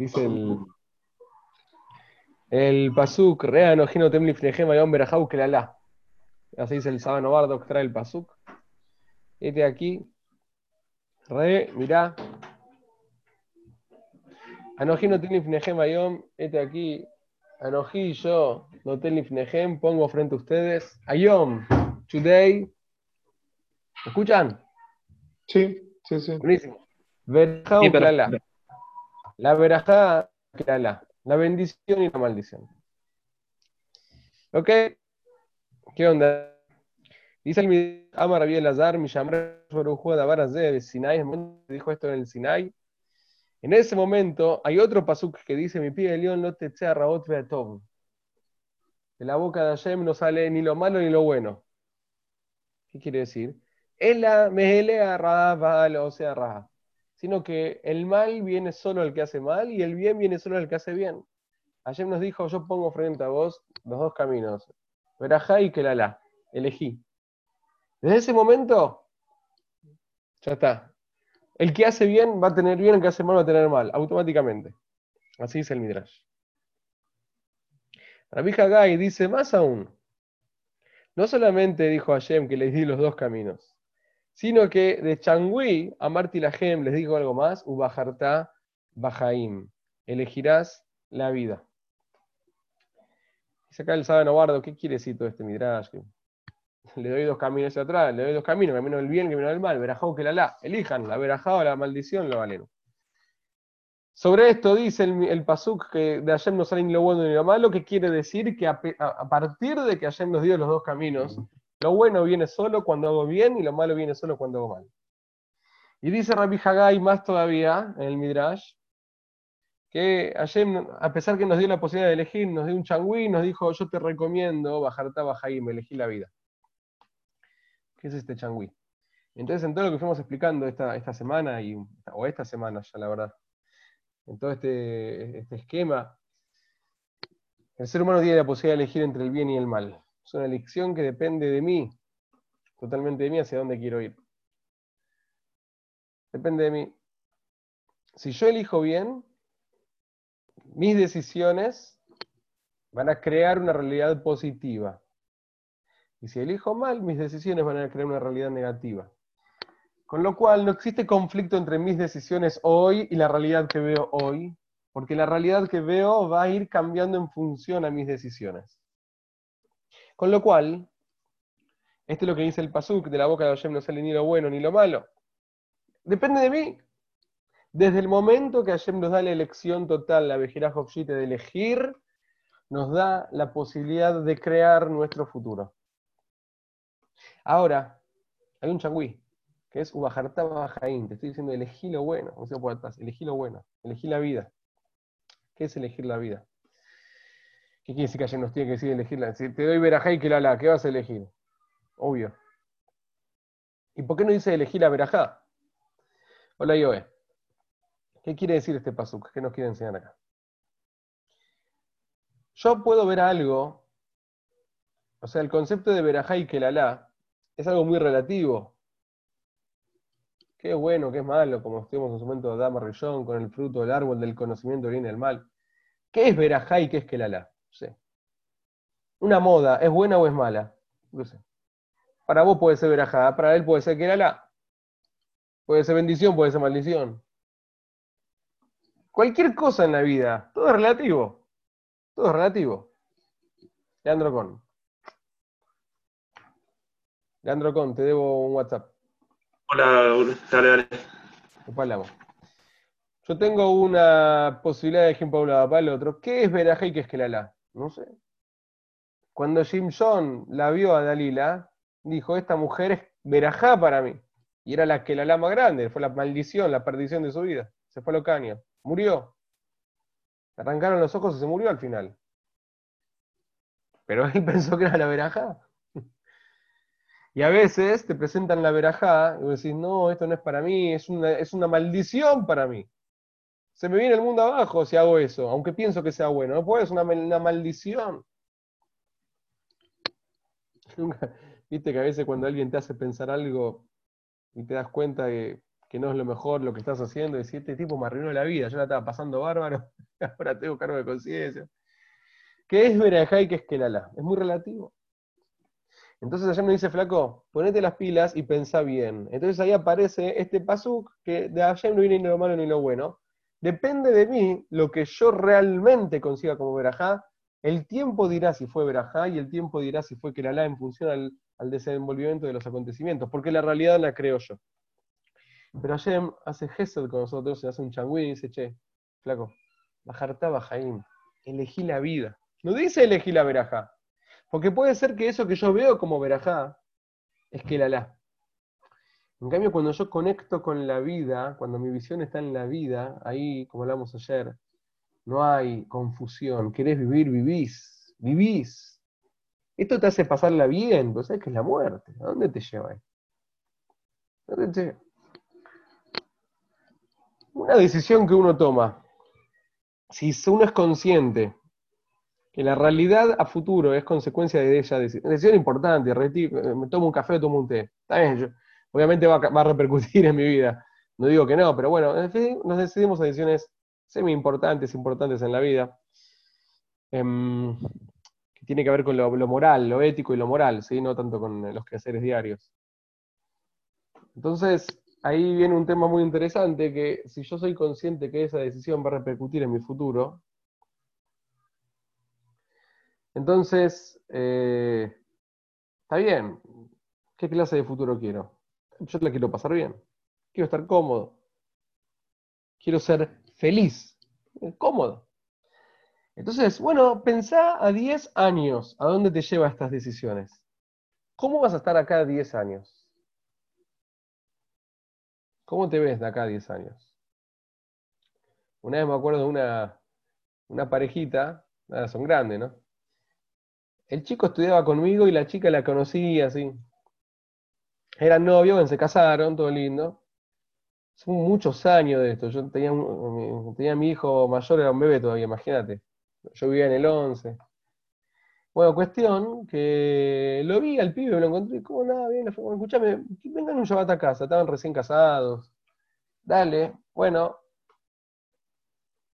Dice el, el Pasuk, Rea Nojino Temli Fnejem Ayom Berajau Kelala. Así dice el Sábano Bardo que trae el Pasuk. Este aquí, Re, mirá. Anoji no Fnejem Ayom, este aquí, Anoji yo, no Fnejem, pongo frente a ustedes. Ayom, today. ¿Me escuchan? Sí, sí, sí. Buenísimo. Berajau Kelala. La verajá, Kelala. La bendición y la maldición. ¿Ok? ¿Qué onda? Dice el Amar Rabbi Elazar, mi llamar sobre un juego de Sinai, dijo esto en el Sinai. En ese momento hay otro pasuk que dice, mi pie de león no te sea rabot beatov. De la boca de Hashem no sale ni lo malo ni lo bueno. ¿Qué quiere decir? Ela mehelea rabal o sea sino que el mal viene solo al que hace mal y el bien viene solo al que hace bien. Ayer nos dijo, yo pongo frente a vos los dos caminos, Verajá y Kelala, elegí. Desde ese momento, ya está. El que hace bien va a tener bien, el que hace mal va a tener mal, automáticamente. Así dice el Midrash. Rabbi Hagai dice más aún. No solamente dijo Hashem que le di los dos caminos, sino que de Changui a Marti Lahem les digo algo más, Ubajarta Bajaim, elegirás la vida. Dice acá el Sábado Bardo, ¿qué quiere decir todo este midrash? Le doy dos caminos hacia atrás, le doy dos caminos, camino del bien, camino del mal, verajao que la la, elijan la verajá la maldición, lo valen. Sobre esto dice el, Pasuk que de Hashem no sale ni lo bueno ni lo malo, que quiere decir que a, a partir de que Hashem nos dio los dos caminos, lo bueno viene solo cuando hago bien y lo malo viene solo cuando hago mal. Y dice Rabbi Hagai más todavía en el Midrash, que Hashem, a pesar que nos dio la posibilidad de elegir, nos dio un changüí, nos dijo, yo te recomiendo bajarte a me elegí la vida. ¿Qué es este changüí? Entonces, en todo lo que fuimos explicando esta, esta semana, y, o esta semana ya la verdad, en todo este, este esquema, el ser humano tiene la posibilidad de elegir entre el bien y el mal. Es una elección que depende de mí, totalmente de mí, hacia dónde quiero ir. Depende de mí. Si yo elijo bien, mis decisiones van a crear una realidad positiva. Y si elijo mal, mis decisiones van a crear una realidad negativa. Con lo cual no existe conflicto entre mis decisiones hoy y la realidad que veo hoy, porque la realidad que veo va a ir cambiando en función a mis decisiones. Con lo cual, este es lo que dice el Pasuk, de la boca de Hashem no sale ni lo bueno ni lo malo. Depende de mí. Desde el momento que Hashem nos da la elección total, la Vejiraj de elegir, nos da la posibilidad de crear nuestro futuro. Ahora, hay un changüí, que es Ubajarta Bajaín. Te estoy diciendo, elegí lo bueno, por elegí lo bueno, elegí la vida. ¿Qué es elegir la vida? ¿Qué quiere decir que ayer nos tiene que decir elegirla? Si te doy verajá y que la la, ¿qué vas a elegir? Obvio. ¿Y por qué no dice elegir la verajá? Hola, Yoe. ¿Qué quiere decir este pasuk? ¿Qué nos quiere enseñar acá? Yo puedo ver algo, o sea, el concepto de verajá y que la la es algo muy relativo. Qué bueno, qué malo, como estuvimos en su momento de Dama Rillón, con el fruto del árbol del conocimiento bien y del mal. ¿Qué es verajá y qué es que Una moda, ¿es buena o es mala? No sé. Para vos puede ser verajada, para él puede ser que era la. Puede ser bendición, puede ser maldición. Cualquier cosa en la vida, todo es relativo. Todo es relativo. Leandro Con. Leandro Con, te debo un WhatsApp. Hola, dale, dale. hablamos? Yo tengo una posibilidad de ejemplo para el otro. ¿Qué es verajá y qué es que la la? No sé. Cuando Jimson la vio a Dalila, dijo, esta mujer es verajá para mí. Y era la que la lama grande, fue la maldición, la perdición de su vida. Se fue a Locaña, murió. arrancaron los ojos y se murió al final. Pero él pensó que era la verajá. Y a veces te presentan la verajá y vos decís, no, esto no es para mí, es una, es una maldición para mí. Se me viene el mundo abajo si hago eso, aunque pienso que sea bueno. No puedo, es una, maldición. Viste que a veces cuando alguien te hace pensar algo y te das cuenta que que no es lo mejor lo que estás haciendo, y decir, este tipo me arruinó la vida, yo la estaba pasando bárbaro, ahora tengo cargo de conciencia. ¿Qué es verajá y qué es Kelala? Es muy relativo. Entonces allá me dice, flaco, ponete las pilas y pensá bien. Entonces ahí aparece este pasuk que de allá no viene ni lo malo ni lo bueno. Depende de mí lo que yo realmente consiga como verajá. El tiempo dirá si fue verajá y el tiempo dirá si fue Kelala en función al, al desenvolvimiento de los acontecimientos, porque la realidad la creo yo. Pero Hashem hace gesed con nosotros, se hace un changüín y dice, che, flaco, bajarta bajaim, elegí la vida. No dice elegí la verajá, porque puede ser que eso que yo veo como verajá es que la la. En cambio, cuando yo conecto con la vida, cuando mi visión está en la vida, ahí, como hablamos ayer, no hay confusión. Querés vivir, vivís, vivís. Esto te hace pasarla bien, pues sabes que es la muerte. ¿A dónde te lleva? ¿A dónde te? Una decisión que uno toma, si uno es consciente que la realidad a futuro es consecuencia de ella, decisión, importante, me tomo un café o tomo un té, está bien, obviamente va a, repercutir en mi vida, no digo que no, pero bueno, nos decidimos a decisiones semi importantes, importantes en la vida, em, que tiene que ver con lo, moral, lo ético y lo moral, ¿sí? no tanto con los quehaceres diarios. Entonces, ahí viene un tema muy interesante que si yo soy consciente que esa decisión va a repercutir en mi futuro, entonces, eh, está bien, ¿qué clase de futuro quiero? Yo la quiero pasar bien, quiero estar cómodo, quiero ser feliz, cómodo. Entonces, bueno, pensá a 10 años, ¿a dónde te lleva estas decisiones? ¿Cómo vas a estar acá a 10 años? ¿Cómo te ves de acá a 10 años? Una vez me acuerdo de una, una parejita, son grandes, ¿no? El chico estudiaba conmigo y la chica la conocía, así. Eran novios, se casaron, todo lindo. Son muchos años de esto. Yo tenía, tenía mi hijo mayor, era un bebé todavía, imagínate. Yo vivía en el 11. Bueno, cuestión que lo vi al pibe, lo encontré, como nada, bien, escúchame, vengan un Shabbat a casa, estaban recién casados. Dale, bueno,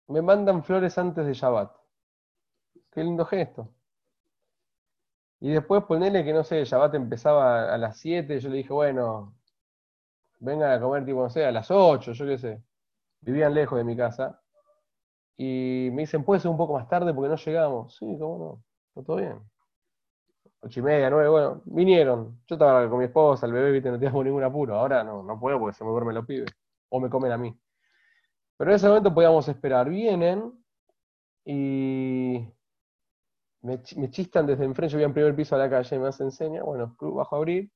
me mandan flores antes de Shabbat. Qué lindo gesto. Y después ponele que, no sé, Shabbat empezaba a las 7, yo le dije, bueno, vengan a comer, tipo, no sé, a las 8, yo qué sé. Vivían lejos de mi casa. Y me dicen, ¿puede ser un poco más tarde porque no llegamos? Sí, cómo no todo bien. Ocho y media, nueve, bueno, vinieron. Yo estaba con mi esposa, el bebé, viste, no teníamos ningún apuro. Ahora no, no puedo porque se me duermen los pibes. O me comen a mí. Pero en ese momento podíamos esperar. Vienen y me, chistan desde enfrente. Yo voy en primer piso a la calle, me hace enseña. Bueno, bajo a abrir.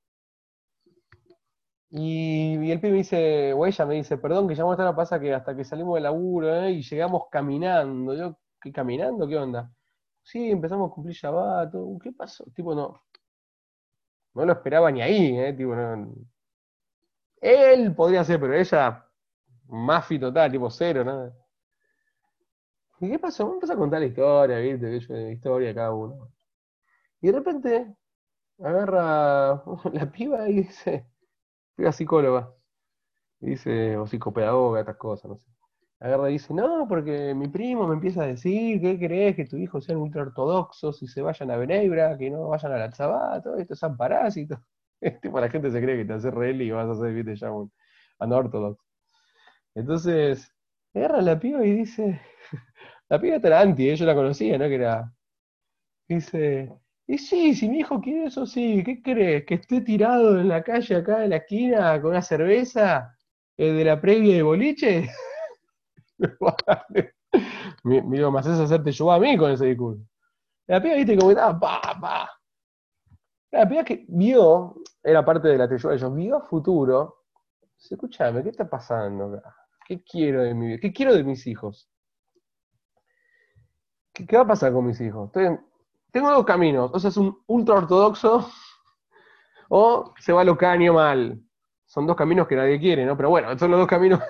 Y, el pibe me dice, o ella me dice, perdón que ya vamos a estar a pasar que hasta que salimos del laburo ¿eh? y llegamos caminando. Yo, ¿qué caminando? ¿Qué onda? sí, empezamos a cumplir Shabbat, ¿qué pasó? Tipo, no, no lo esperaba ni ahí, ¿eh? Tipo, no, él podría ser, pero ella, mafi total, tipo cero, nada. ¿Y qué pasó? Vamos a contar la historia, ¿viste? La historia cada uno. Y de repente agarra la piba y dice, piba psicóloga, dice, o psicopedagoga, estas cosas, no sé agarra y dice, no, porque mi primo me empieza a decir, ¿qué crees? Que tu hijo sean ultra ortodoxos y se vayan a Benebra, que no vayan a la Tzabá, todo esto son parásitos. Tipo, la gente se cree que te hace reli y vas a hacer, viste, ya un anortodoxo. Entonces, agarra la piba y dice, la piba era anti, ¿eh? yo la conocía, ¿no? Que era, dice, y sí, si mi hijo quiere eso, sí, ¿qué crees? ¿Que esté tirado en la calle acá en la esquina con una cerveza eh, de la previa de boliche? Mira, me haces hacerte yo a mí con ese discurso. La piba, viste, como estaba, pa, pa. La piba que vio, era parte de la Teyuá, ellos vio a futuro. Dice, escúchame, ¿qué está pasando acá? ¿Qué quiero de mi vida? ¿Qué quiero de mis hijos? ¿Qué, va a pasar con mis hijos? tengo dos caminos. O sea, es un ultra ortodoxo o se va lo caño mal. Son dos caminos que nadie quiere, ¿no? Pero bueno, son los dos caminos.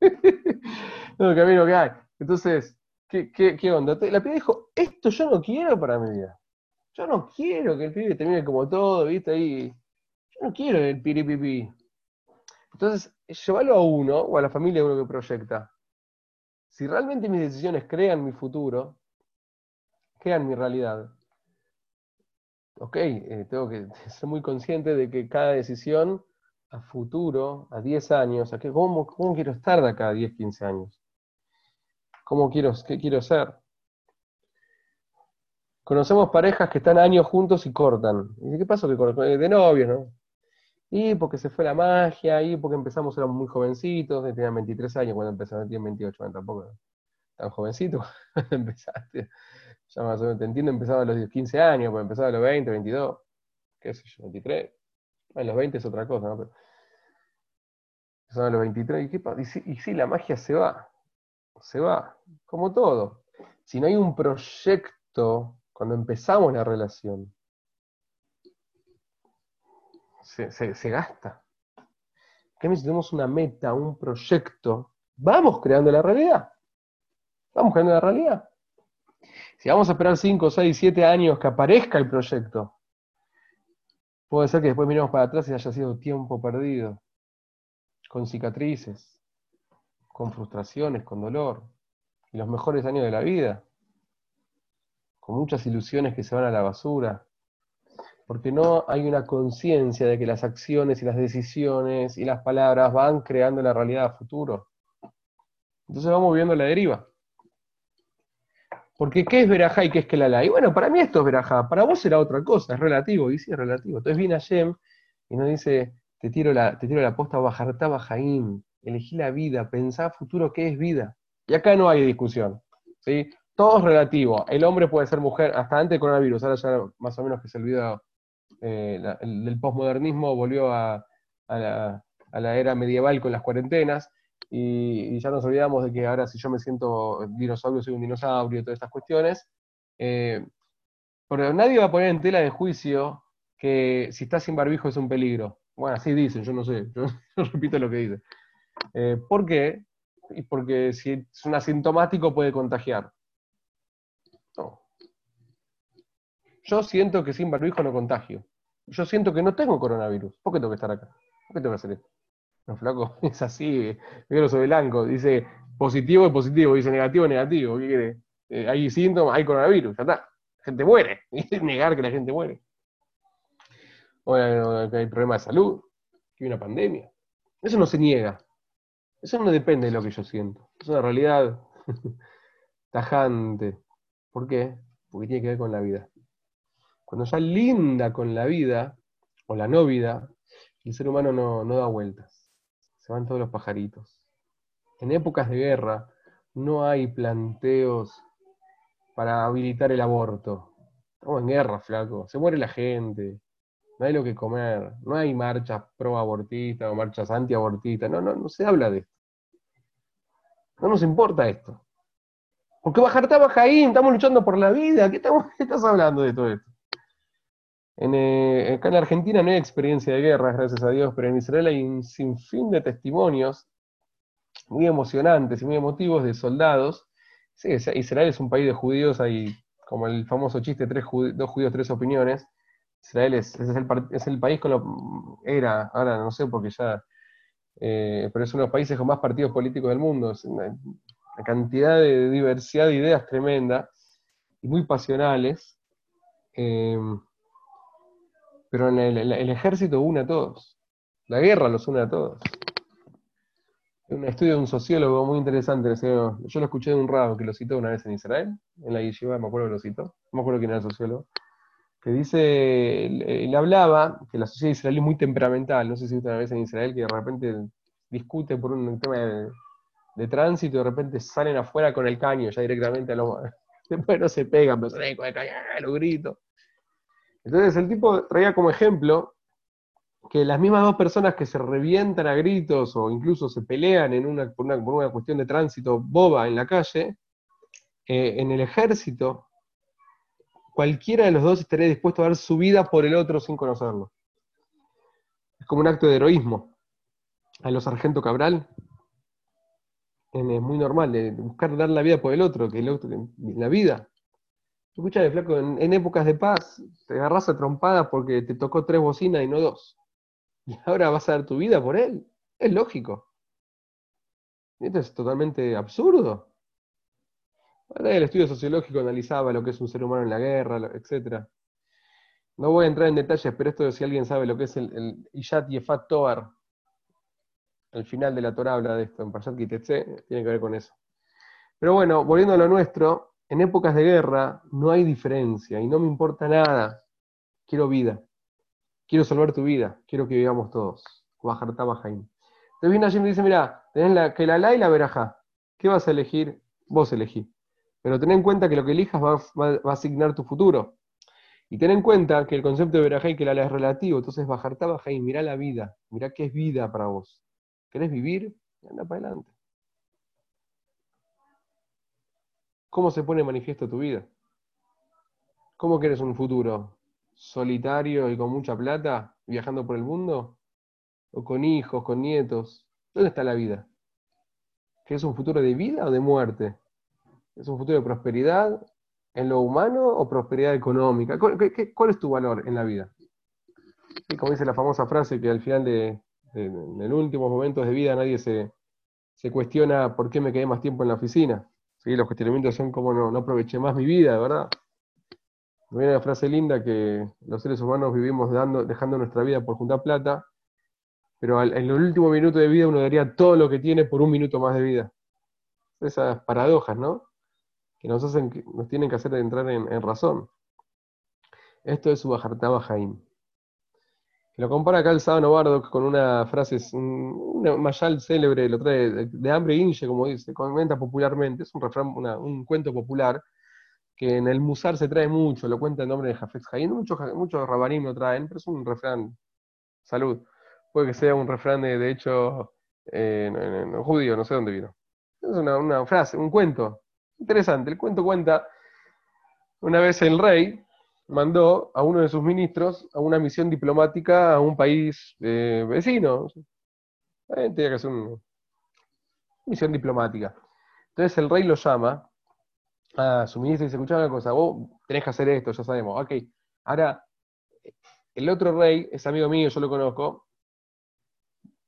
no, camino que hay. Entonces, ¿qué, qué, onda? La piba dijo, esto yo no quiero para mi vida. Yo no quiero que el pibe termine como todo, ¿viste? Ahí. Yo no quiero el piripipi. Entonces, llévalo a uno o a la familia uno que proyecta. Si realmente mis decisiones crean mi futuro, crean mi realidad. Ok, eh, tengo que ser muy consciente de que cada decisión a futuro, a 10 años, a qué, cómo, cómo quiero estar de acá a 10, 15 años. ¿Cómo quiero, qué quiero ser? Conocemos parejas que están años juntos y cortan. ¿Y qué pasó que? Eh, de novios, ¿no? Y porque se fue la magia, y porque empezamos, éramos muy jovencitos, tenían 23 años cuando empezaron, tenían 28, bueno, tampoco tan jovencitos cuando empezaste. Ya más o menos, te entiendo, empezaba a los 15 años, pues empezaba a los 20, 22, qué sé yo, 23. En los 20 es otra cosa, ¿no? Pero empezaban a los 23, ¿y, qué y, y sí, la magia se va, se va, como todo. Si no hay un proyecto cuando empezamos la relación, se, gasta. ¿Qué si tenemos una meta, un proyecto? Vamos creando la realidad. Vamos creando la realidad. Si vamos a esperar 5, 6, 7 años que aparezca el proyecto, puede ser que después miremos para atrás y haya sido tiempo perdido, con cicatrices, con frustraciones, con dolor, y los mejores años de la vida con muchas ilusiones que se van a la basura, porque no hay una conciencia de que las acciones y las decisiones y las palabras van creando la realidad a futuro. Entonces vamos viendo la deriva. Porque ¿qué es verajá y qué es Kelalá? Y bueno, para mí esto es verajá, para vos será otra cosa, es relativo, y sí es relativo. Entonces viene Hashem y nos dice, te tiro la, te tiro la posta bajartá bajaim, elegí la vida, pensá futuro qué es vida. Y acá no hay discusión. ¿sí? todo es relativo. El hombre puede ser mujer, hasta antes del coronavirus, ahora ya más o menos que se olvidó eh, del posmodernismo, volvió a, la, era medieval con las cuarentenas, y, ya nos olvidamos de que ahora si yo me siento dinosaurio, soy un dinosaurio, todas estas cuestiones. Eh, pero nadie va a poner en tela de juicio que si estás sin barbijo es un peligro. Bueno, así dicen, yo no sé, yo, repito lo que dicen. Eh, ¿Por qué? Porque si es un asintomático puede contagiar. Yo siento que sin barbijo no contagio. Yo siento que no tengo coronavirus. ¿Por qué tengo que estar acá? ¿Por qué tengo que hacer esto? No, flaco, es así, negro sobre blanco. Dice positivo es positivo, dice negativo es negativo. ¿Qué quiere? Eh, hay síntomas, hay coronavirus, ya está. La gente muere. Negar que la gente muere. O que hay problemas de salud, que hay una pandemia. Eso no se niega. Eso no depende de lo que yo siento. Es una realidad tajante. ¿Por qué? Porque tiene que ver con la vida. Cuando ya linda con la vida, o la no vida, el ser humano no, da vueltas. Se van todos los pajaritos. En épocas de guerra no hay planteos para habilitar el aborto. Estamos en guerra, flaco. Se muere la gente. No hay lo que comer. No hay marchas pro-abortistas o marchas anti-abortistas. No, no, no se habla de esto. No nos importa esto. Porque Bajartá Bajaín, estamos luchando por la vida. ¿Qué, ¿Qué estás hablando de todo esto? En, eh, acá en Argentina no hay experiencia de guerra, gracias a Dios, pero en Israel hay un sinfín de testimonios muy emocionantes y muy emotivos de soldados. Sí, Israel es un país de judíos, hay como el famoso chiste, tres dos judíos, tres opiniones. Israel es, el, país con lo... Era, ahora no sé porque ya... Eh, pero es uno de los países con más partidos políticos del mundo. Es una, cantidad de diversidad de ideas tremenda y muy pasionales. Eh, pero en el, ejército une a todos. La guerra los une a todos. Un estudio de un sociólogo muy interesante, yo lo escuché de un rabo que lo citó una vez en Israel, en la yeshiva, me acuerdo que lo citó, no me acuerdo quién era el sociólogo, que dice, él, hablaba que la sociedad israelí es muy temperamental, no sé si usted una vez en Israel, que de repente discute por un tema de, tránsito y de repente salen afuera con el caño ya directamente a los... Después no se pegan, pero salen con el caño, los gritos. Entonces el tipo traía como ejemplo que las mismas dos personas que se revientan a gritos o incluso se pelean en una, por, una, cuestión de tránsito boba en la calle, eh, en el ejército, cualquiera de los dos estaría dispuesto a dar su vida por el otro sin conocerlo. Es como un acto de heroísmo. A los sargento Cabral es muy normal de buscar dar la vida por el otro, que el otro, la vida. Escucha, flaco, en, épocas de paz te agarras a trompadas porque te tocó tres bocinas y no dos. Y ahora vas a dar tu vida por él. Es lógico. Esto es totalmente absurdo. El estudio sociológico analizaba lo que es un ser humano en la guerra, etc. No voy a entrar en detalles, pero esto si alguien sabe lo que es el, el Iyat Yefat Toar, al final de la Torah habla de esto, en Payat tiene que ver con eso. Pero bueno, volviendo a lo nuestro, en épocas de guerra no hay diferencia y no me importa nada. Quiero vida. Quiero salvar tu vida. Quiero que vivamos todos. Bajar Tabajaim. Entonces viene Hashem y dice, mira, tenés la, que la la y la verajá. ¿Qué vas a elegir? Vos elegí. Pero ten en cuenta que lo que elijas va, a asignar tu futuro. Y ten en cuenta que el concepto de verajá y que la la es relativo. Entonces bajar Tabajaim, mira la vida. Mira qué es vida para vos. ¿Querés vivir? Anda para adelante. ¿Cómo se pone manifiesto tu vida? ¿Cómo quieres un futuro? ¿Solitario y con mucha plata, viajando por el mundo? ¿O con hijos, con nietos? ¿Dónde está la vida? ¿Quieres un futuro de vida o de muerte? ¿Es un futuro de prosperidad en lo humano o prosperidad económica? ¿Cuál, es tu valor en la vida? Y como dice la famosa frase que al final de, en los últimos momentos de vida nadie se, cuestiona por qué me quedé más tiempo en la oficina. ¿Sí? Los cuestionamientos son como no, no aproveché más mi vida, ¿verdad? Me viene una frase linda que los seres humanos vivimos dando, dejando nuestra vida por juntar plata, pero en el último minuto de vida uno daría todo lo que tiene por un minuto más de vida. Esas paradojas, ¿no? Que nos, hacen, nos tienen que hacer entrar en, razón. Esto es su Bajartaba Jaim. Lo compara acá el Sábano Bardock con una frase, un mayal célebre, lo trae de, hambre inche, como dice, comenta popularmente, es un refrán, un cuento popular, que en el Musar se trae mucho, lo cuenta en nombre de Jafet Jaín, muchos, muchos rabanim lo traen, pero es un refrán, salud, puede que sea un refrán de, hecho en, judío, no sé dónde vino. Es una frase, un cuento, interesante, el cuento cuenta, una vez el rey, mandó a uno de sus ministros a una misión diplomática a un país eh, vecino. Eh, tenía que hacer una misión diplomática. Entonces el rey lo llama a su ministro y dice, escucha una cosa, vos tenés que hacer esto, ya sabemos. Ok, ahora, el otro rey es amigo mío, yo lo conozco.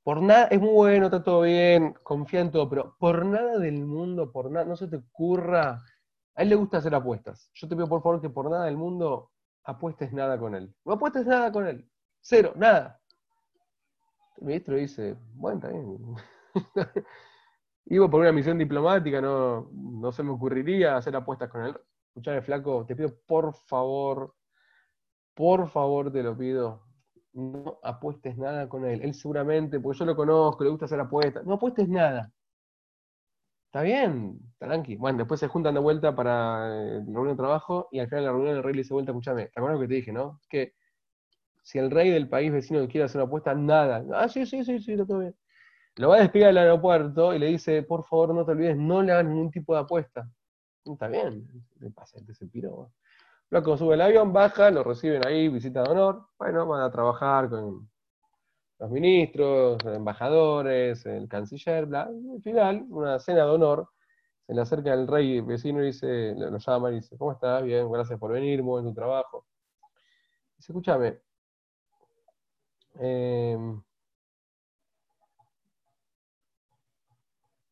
Por nada, es muy bueno, está todo bien, confía en todo, pero por nada del mundo, por nada, no se te ocurra a él le gusta hacer apuestas. Yo te pido por favor que por nada del mundo apuestes nada con él. No apuestes nada con él. Cero, nada. El ministro dice, bueno, está bien. Iba por una misión diplomática, no, no se me ocurriría hacer apuestas con él. Escuchame, flaco, te pido por favor, por favor te lo pido, no apuestes nada con él. Él seguramente, porque yo lo conozco, le gusta hacer apuestas, no apuestes nada. Está bien, tranqui. Bueno, después se juntan de vuelta para eh, la reunión de trabajo y al final de la reunión el rey le dice vuelta, escúchame, ¿te acuerdas lo que te dije, no? Que si el rey del país vecino quiere hacer una apuesta, nada. Ah, sí, sí, sí, sí, todo bien. Lo va a despedir del aeropuerto y le dice, por favor, no te olvides, no le hagas ningún tipo de apuesta. Está bien, le pasa, se piró. Luego sube el avión, baja, lo reciben ahí, visita de honor. Bueno, van a trabajar con los ministros, los embajadores, el canciller, bla. Y al final, una cena de honor, se le acerca el rey vecino y dice, lo llama y dice, ¿cómo estás? Bien, gracias por venir, muy buen tu trabajo. Dice, escúchame, em,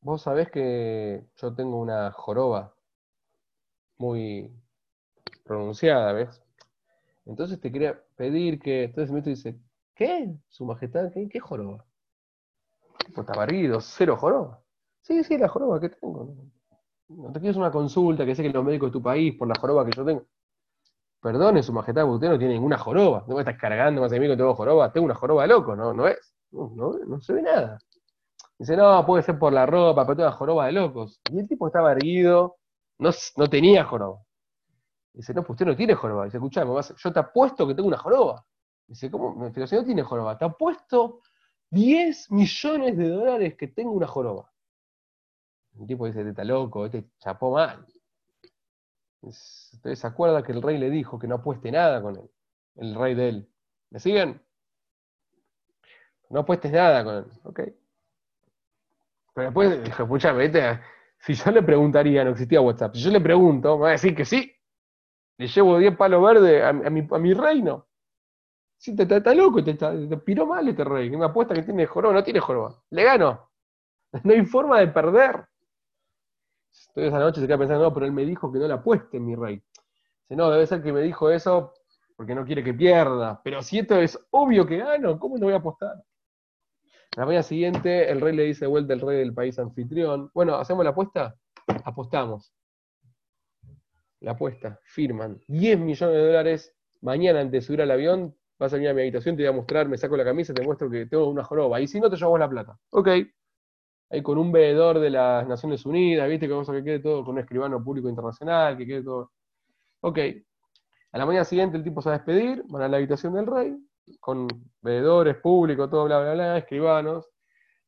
vos sabés que yo tengo una joroba muy pronunciada, ¿ves? Entonces te quería pedir que, entonces ministro dice, ¿Qué? ¿Su majestad? ¿Qué, qué joroba? Pues está barrido, cero joroba. Sí, sí, la joroba que tengo. No te quieres una consulta que sé que los médicos de tu país por la joroba que yo tengo. Perdone, su majestad, usted no tiene ninguna joroba. No me estás cargando más a mí que tengo joroba. Tengo una joroba loco, ¿no? ¿No es? No, no, se ve nada. Dice, no, puede ser por la ropa, pero una joroba de locos. Y el tipo estaba erguido, no, no tenía joroba. Dice, no, pues usted no tiene joroba. Dice, escuchame, yo te apuesto que tengo una joroba. Dice, ¿cómo? Pero si no tiene joroba, te apuesto 10 millones de dólares que tengo una joroba. El tipo dice, este está loco, este chapó mal. Entonces se acuerda que el rey le dijo que no apueste nada con él, el rey de él. ¿Me siguen? No apuestes nada con él, ok. Pero después dijo, escúchame, si yo le preguntaría, no existía WhatsApp, si yo le pregunto, me va a decir que sí, le llevo 10 palos verdes a mi reino. Sí, te está loco, te, te, te piró mal este rey. Me apuesta que tiene joroba, no tiene joroba. Le gano. No hay forma de perder. Entonces esa noche se queda pensando, no, pero él me dijo que no la apueste, mi rey. Dice, no, debe ser que me dijo eso porque no quiere que pierda. Pero si esto es obvio que gano, ¿cómo no voy a apostar? La mañana siguiente, el rey le dice vuelta al rey del país anfitrión, bueno, ¿hacemos la apuesta? Apostamos. La apuesta, firman. 10 millones de dólares, mañana antes de subir al avión, vas a venir a mi habitación, te voy a mostrar, me saco la camisa, te muestro que tengo una joroba. Y si no, te llevo la plata. Ok. Ahí con un veedor de las Naciones Unidas, viste que vamos a que quede todo con un escribano público internacional, que quede todo. Ok. A la mañana siguiente el tipo se va a despedir, van a la habitación del rey, con veedores públicos, todo, bla, bla, bla, escribanos.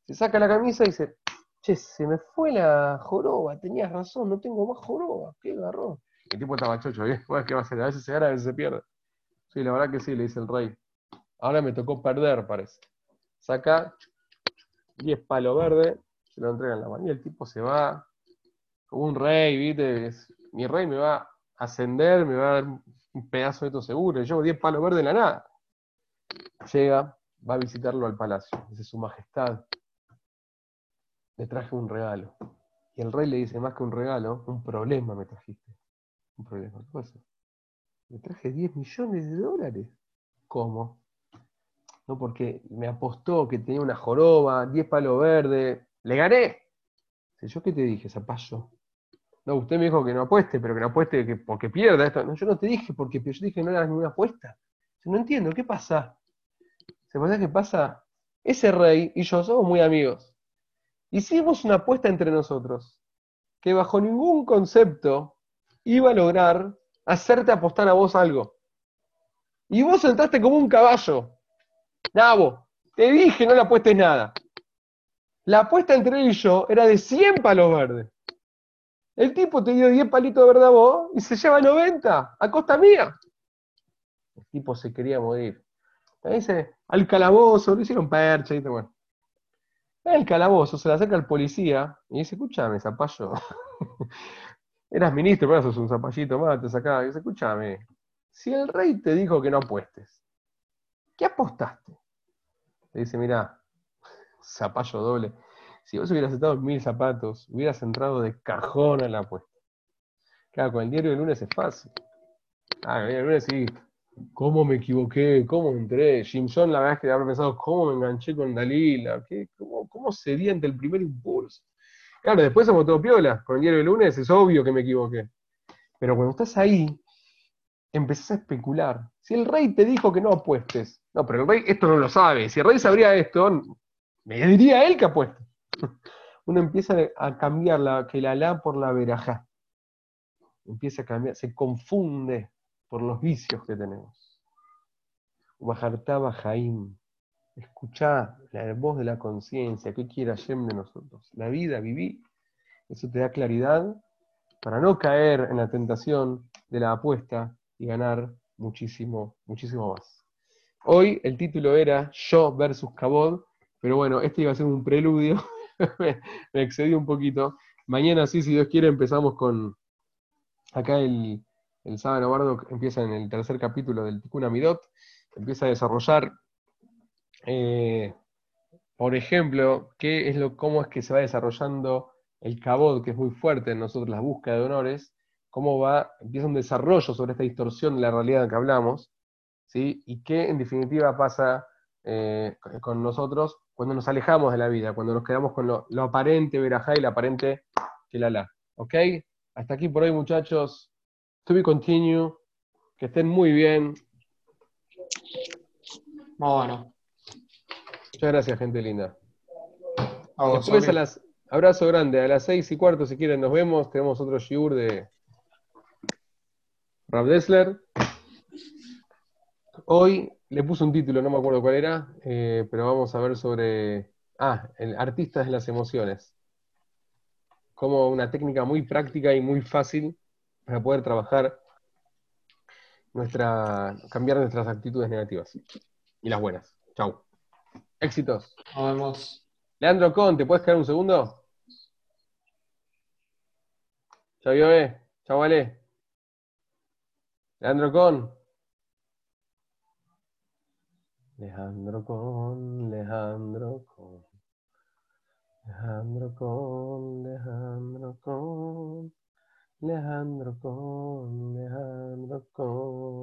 Se saca la camisa y dice, che, se me fue la joroba, tenías razón, no tengo más joroba, qué garrón. El tipo estaba chocho, ¿eh? ¿qué va a hacer? A veces se gana, a veces se pierde. Sí, la verdad que sí, le dice el rey. Ahora me tocó perder, parece. Saca 10 palos verdes, se lo entrega en la mano y el tipo se va como un rey, ¿viste? Mi rey me va a ascender, me va a dar un pedazo de esto seguro. Yo 10 palos verdes en la nada. Llega, va a visitarlo al palacio. Dice, Su Majestad, le traje un regalo. Y el rey le dice, más que un regalo, un problema me trajiste. Un problema, ¿qué pasa? Le traje 10 millones de dólares. ¿Cómo? No, porque me apostó que tenía una joroba, 10 palos verdes. ¡Le gané! ¿Yo qué te dije, zapallo? No, usted me dijo que no apueste, pero que no apueste que porque pierda esto. No, yo no te dije porque yo dije que no era ninguna apuesta. No entiendo, ¿qué pasa? ¿Se pasa qué pasa? Ese rey y yo somos muy amigos. Hicimos una apuesta entre nosotros que bajo ningún concepto iba a lograr hacerte apostar a vos algo. Y vos entraste como un caballo. Nabo, te dije no le apuestes nada. La apuesta entre él y yo era de 100 palos verdes. El tipo te dio 10 palitos de verde a vos y se lleva 90 a costa mía. El tipo se quería morir. Dice, al calabozo, le hicieron percha, ¿viste? Bueno. El calabozo se le acerca al policía y dice, escúchame, zapallo. Eras ministro, pero sos un zapallito más, te. Y dice, escúchame, si el rey te dijo que no apuestes, ¿qué apostaste? Le dice, mira, zapallo doble. Si vos hubieras estado mil zapatos, hubieras entrado de cajón a la apuesta. Claro, con el diario del lunes es fácil. Ah, el lunes sí. ¿Cómo me equivoqué? ¿Cómo entré? Jimson, la verdad es que habrá pensado, ¿cómo me enganché con Dalila? ¿Qué? ¿Cómo, ¿Cómo sería ante el primer impulso? Claro, después somos todo piola. Con el diario del lunes es obvio que me equivoqué. Pero cuando estás ahí, empezás a especular. Si el rey te dijo que no apuestes, no, pero el rey esto no lo sabe. Si el rey sabría esto, me diría él que apueste. Uno empieza a cambiar la, que la la por la verajá. Empieza a cambiar, se confunde por los vicios que tenemos. Bajartá Bajaim. Escuchá la voz de la conciencia, qué quiere Hashem de nosotros. La vida, viví. Eso te da claridad para no caer en la tentación de la apuesta y ganar muchísimo, muchísimo más. Hoy el título era Yo versus Cabot, pero bueno, este iba a ser un preludio, me, me excedí un poquito. Mañana sí, si Dios quiere, empezamos con acá el, el sábado Bardo empieza en el tercer capítulo del Tikkun Amidot, empieza a desarrollar, eh, por ejemplo, qué es lo, cómo es que se va desarrollando el cabot, que es muy fuerte en nosotros, la búsqueda de honores, cómo va, empieza un desarrollo sobre esta distorsión de la realidad que hablamos, ¿sí? y qué en definitiva pasa eh, con nosotros cuando nos alejamos de la vida, cuando nos quedamos con lo, aparente verajá y lo aparente la. ¿Ok? Hasta aquí por hoy, muchachos. To be continue. Que estén muy bien. Bueno. Muchas gracias, gente linda. A vos, Después a las, abrazo grande. A las seis y cuarto, si quieren, nos vemos. Tenemos otro shiur de Rav Dessler. Hoy le puse un título, no me acuerdo cuál era, eh, pero vamos a ver sobre. Ah, el artistas de las emociones. Como una técnica muy práctica y muy fácil para poder trabajar nuestra. cambiar nuestras actitudes negativas. Y las buenas. Chau. Éxitos. Nos vemos. Leandro Con, ¿te puedes quedar un segundo? Chau, Yobe. Chau, Vale. Leandro Con. Alejandro con, Alejandro con, Alejandro con, Alejandro con, Alejandro con, Alejandro con.